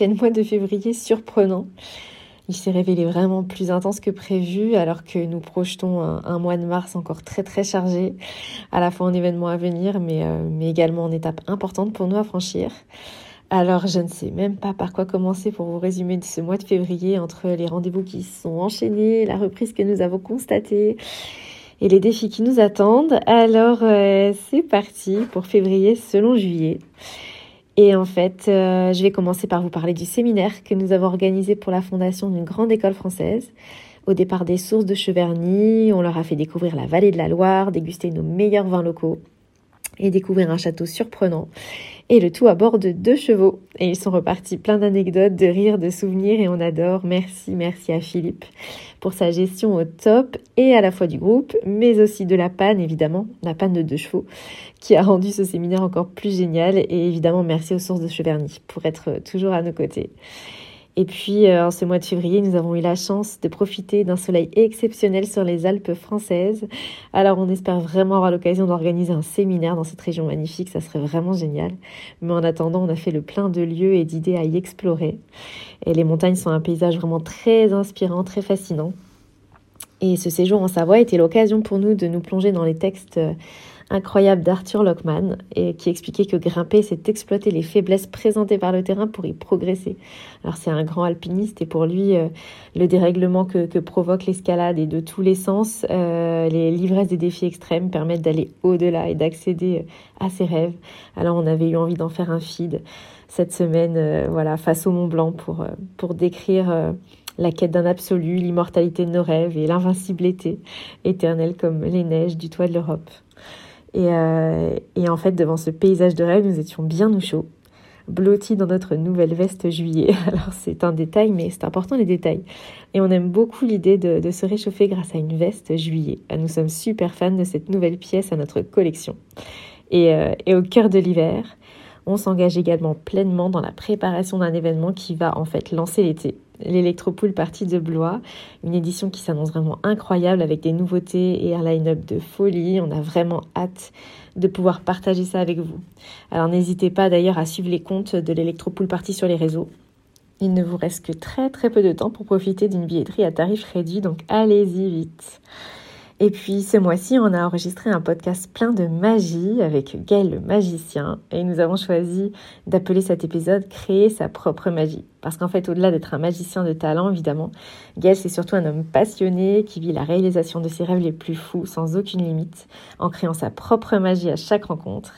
Quel mois de février surprenant. Il s'est révélé vraiment plus intense que prévu alors que nous projetons un, mois de mars encore très très chargé, à la fois en événements à venir mais, euh, mais également en étape importante pour nous à franchir. Alors je ne sais même pas par quoi commencer pour vous résumer ce mois de février entre les rendez-vous qui sont enchaînés, la reprise que nous avons constatée et les défis qui nous attendent. Alors euh, c'est parti pour février selon juillet. Et en fait, euh, je vais commencer par vous parler du séminaire que nous avons organisé pour la fondation d'une grande école française. Au départ des sources de Cheverny, on leur a fait découvrir la vallée de la Loire, déguster nos meilleurs vins locaux et découvrir un château surprenant. Et le tout à bord de deux chevaux. Et ils sont repartis plein d'anecdotes, de rires, de souvenirs et on adore. Merci, merci à Philippe pour sa gestion au top et à la fois du groupe, mais aussi de la panne évidemment, la panne de deux chevaux, qui a rendu ce séminaire encore plus génial. Et évidemment, merci aux sources de Cheverny pour être toujours à nos côtés. Et puis, euh, en ce mois de février, nous avons eu la chance de profiter d'un soleil exceptionnel sur les Alpes françaises. Alors, on espère vraiment avoir l'occasion d'organiser un séminaire dans cette région magnifique. Ça serait vraiment génial. Mais en attendant, on a fait le plein de lieux et d'idées à y explorer. Et les montagnes sont un paysage vraiment très inspirant, très fascinant. Et ce séjour en Savoie était l'occasion pour nous de nous plonger dans les textes euh, incroyable d'Arthur Lockman et qui expliquait que grimper, c'est exploiter les faiblesses présentées par le terrain pour y progresser. Alors c'est un grand alpiniste et pour lui, euh, le dérèglement que, que provoque l'escalade et de tous les sens, euh, les livresses des défis extrêmes permettent d'aller au-delà et d'accéder euh, à ses rêves. Alors on avait eu envie d'en faire un feed cette semaine, voilà, face au Mont Blanc pour, pour décrire la quête d'un absolu, l'immortalité de nos rêves et l'invincibilité éternelle comme les neiges du toit de l'Europe. Euh, et, en fait, devant ce paysage de rêve, nous étions bien au chaud, blottis dans notre nouvelle veste juillet. Alors c'est un détail, mais c'est important les détails. Et on aime beaucoup l'idée de, se réchauffer grâce à une veste juillet. Ah, nous sommes super fans de cette nouvelle pièce à notre collection. Et, euh, et au cœur de l'hiver, on s'engage également pleinement dans la préparation d'un événement qui va en fait lancer l'été l'Electropool Partie de Blois, une édition qui s'annonce vraiment incroyable avec des nouveautés et un line-up de folie. On a vraiment hâte de pouvoir partager ça avec vous. Alors n'hésitez pas d'ailleurs à suivre les comptes de l'Electropool Partie sur les réseaux. Il ne vous reste que très très peu de temps pour profiter d'une billetterie à tarif réduit, donc allez-y vite. Et puis ce mois-ci, on a enregistré un podcast plein de magie avec Gaël le magicien et nous avons choisi d'appeler cet épisode Créer sa propre magie. Parce qu'en fait, au-delà d'être un magicien de talent, évidemment, Gaël c'est surtout un homme passionné qui vit la réalisation de ses rêves les plus fous sans aucune limite, en créant sa propre magie à chaque rencontre.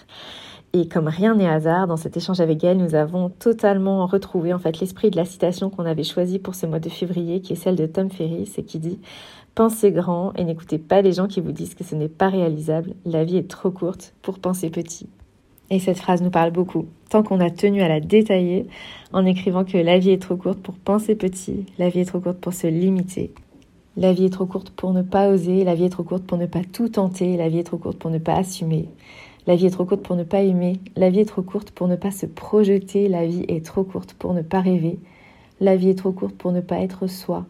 Et comme rien n'est hasard, dans cet échange avec Gaël, nous avons totalement retrouvé en fait l'esprit de la citation qu'on avait choisie pour ce mois de février, qui est celle de Tom Ferris, et qui dit Pensez grand et n'écoutez pas les gens qui vous disent que ce n'est pas réalisable. La vie est trop courte pour penser petit. Et cette phrase nous parle beaucoup, tant qu'on a tenu à la détailler en écrivant que la vie est trop courte pour penser petit, la vie est trop courte pour se limiter. La vie est trop courte pour ne pas oser, la vie est trop courte pour ne pas tout tenter, la vie est trop courte pour ne pas assumer. La vie est trop courte pour ne pas aimer, la vie est trop courte pour ne pas se projeter, la vie est trop courte pour ne pas rêver, la vie est trop courte pour ne pas être soi,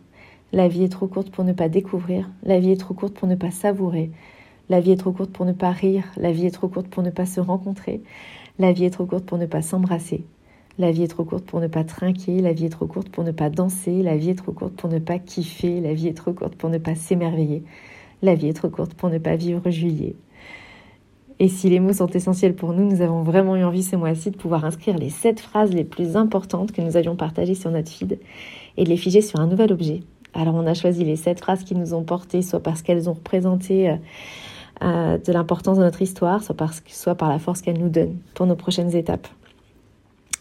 la vie est trop courte pour ne pas découvrir, la vie est trop courte pour ne pas savourer, la vie est trop courte pour ne pas rire, la vie est trop courte pour ne pas se rencontrer, la vie est trop courte pour ne pas s'embrasser, la vie est trop courte pour ne pas trinquer, la vie est trop courte pour ne pas danser, la vie est trop courte pour ne pas kiffer, la vie est trop courte pour ne pas s'émerveiller, la vie est trop courte pour ne pas vivre juillet. Et si les mots sont essentiels pour nous, nous avons vraiment eu envie ce mois-ci de pouvoir inscrire les sept phrases les plus importantes que nous avions partagées sur notre feed et de les figer sur un nouvel objet. Alors on a choisi les sept phrases qui nous ont porté, soit parce qu'elles ont représenté euh, euh, de l'importance de notre histoire, soit, parce, soit par la force qu'elles nous donnent pour nos prochaines étapes.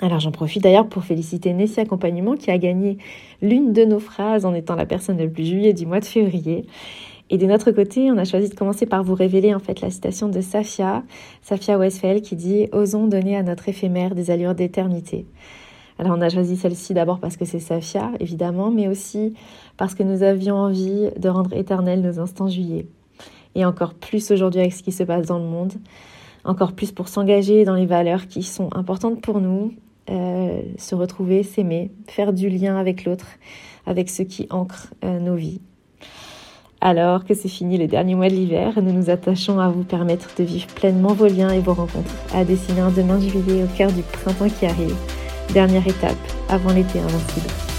Alors j'en profite d'ailleurs pour féliciter Nessie Accompagnement qui a gagné l'une de nos phrases en étant la personne la plus juillet du mois de février. Et de notre côté, on a choisi de commencer par vous révéler en fait la citation de Safia, Safia Westphal qui dit Osons donner à notre éphémère des allures d'éternité. Alors on a choisi celle-ci d'abord parce que c'est Safia, évidemment, mais aussi parce que nous avions envie de rendre éternels nos instants juillet. Et encore plus aujourd'hui avec ce qui se passe dans le monde, encore plus pour s'engager dans les valeurs qui sont importantes pour nous euh, se retrouver, s'aimer, faire du lien avec l'autre, avec ce qui ancre euh, nos vies. Alors que c'est fini le dernier mois de l'hiver, nous nous attachons à vous permettre de vivre pleinement vos liens et vos rencontres, à dessiner un demain juillet au cœur du printemps qui arrive, dernière étape avant l'été invincible.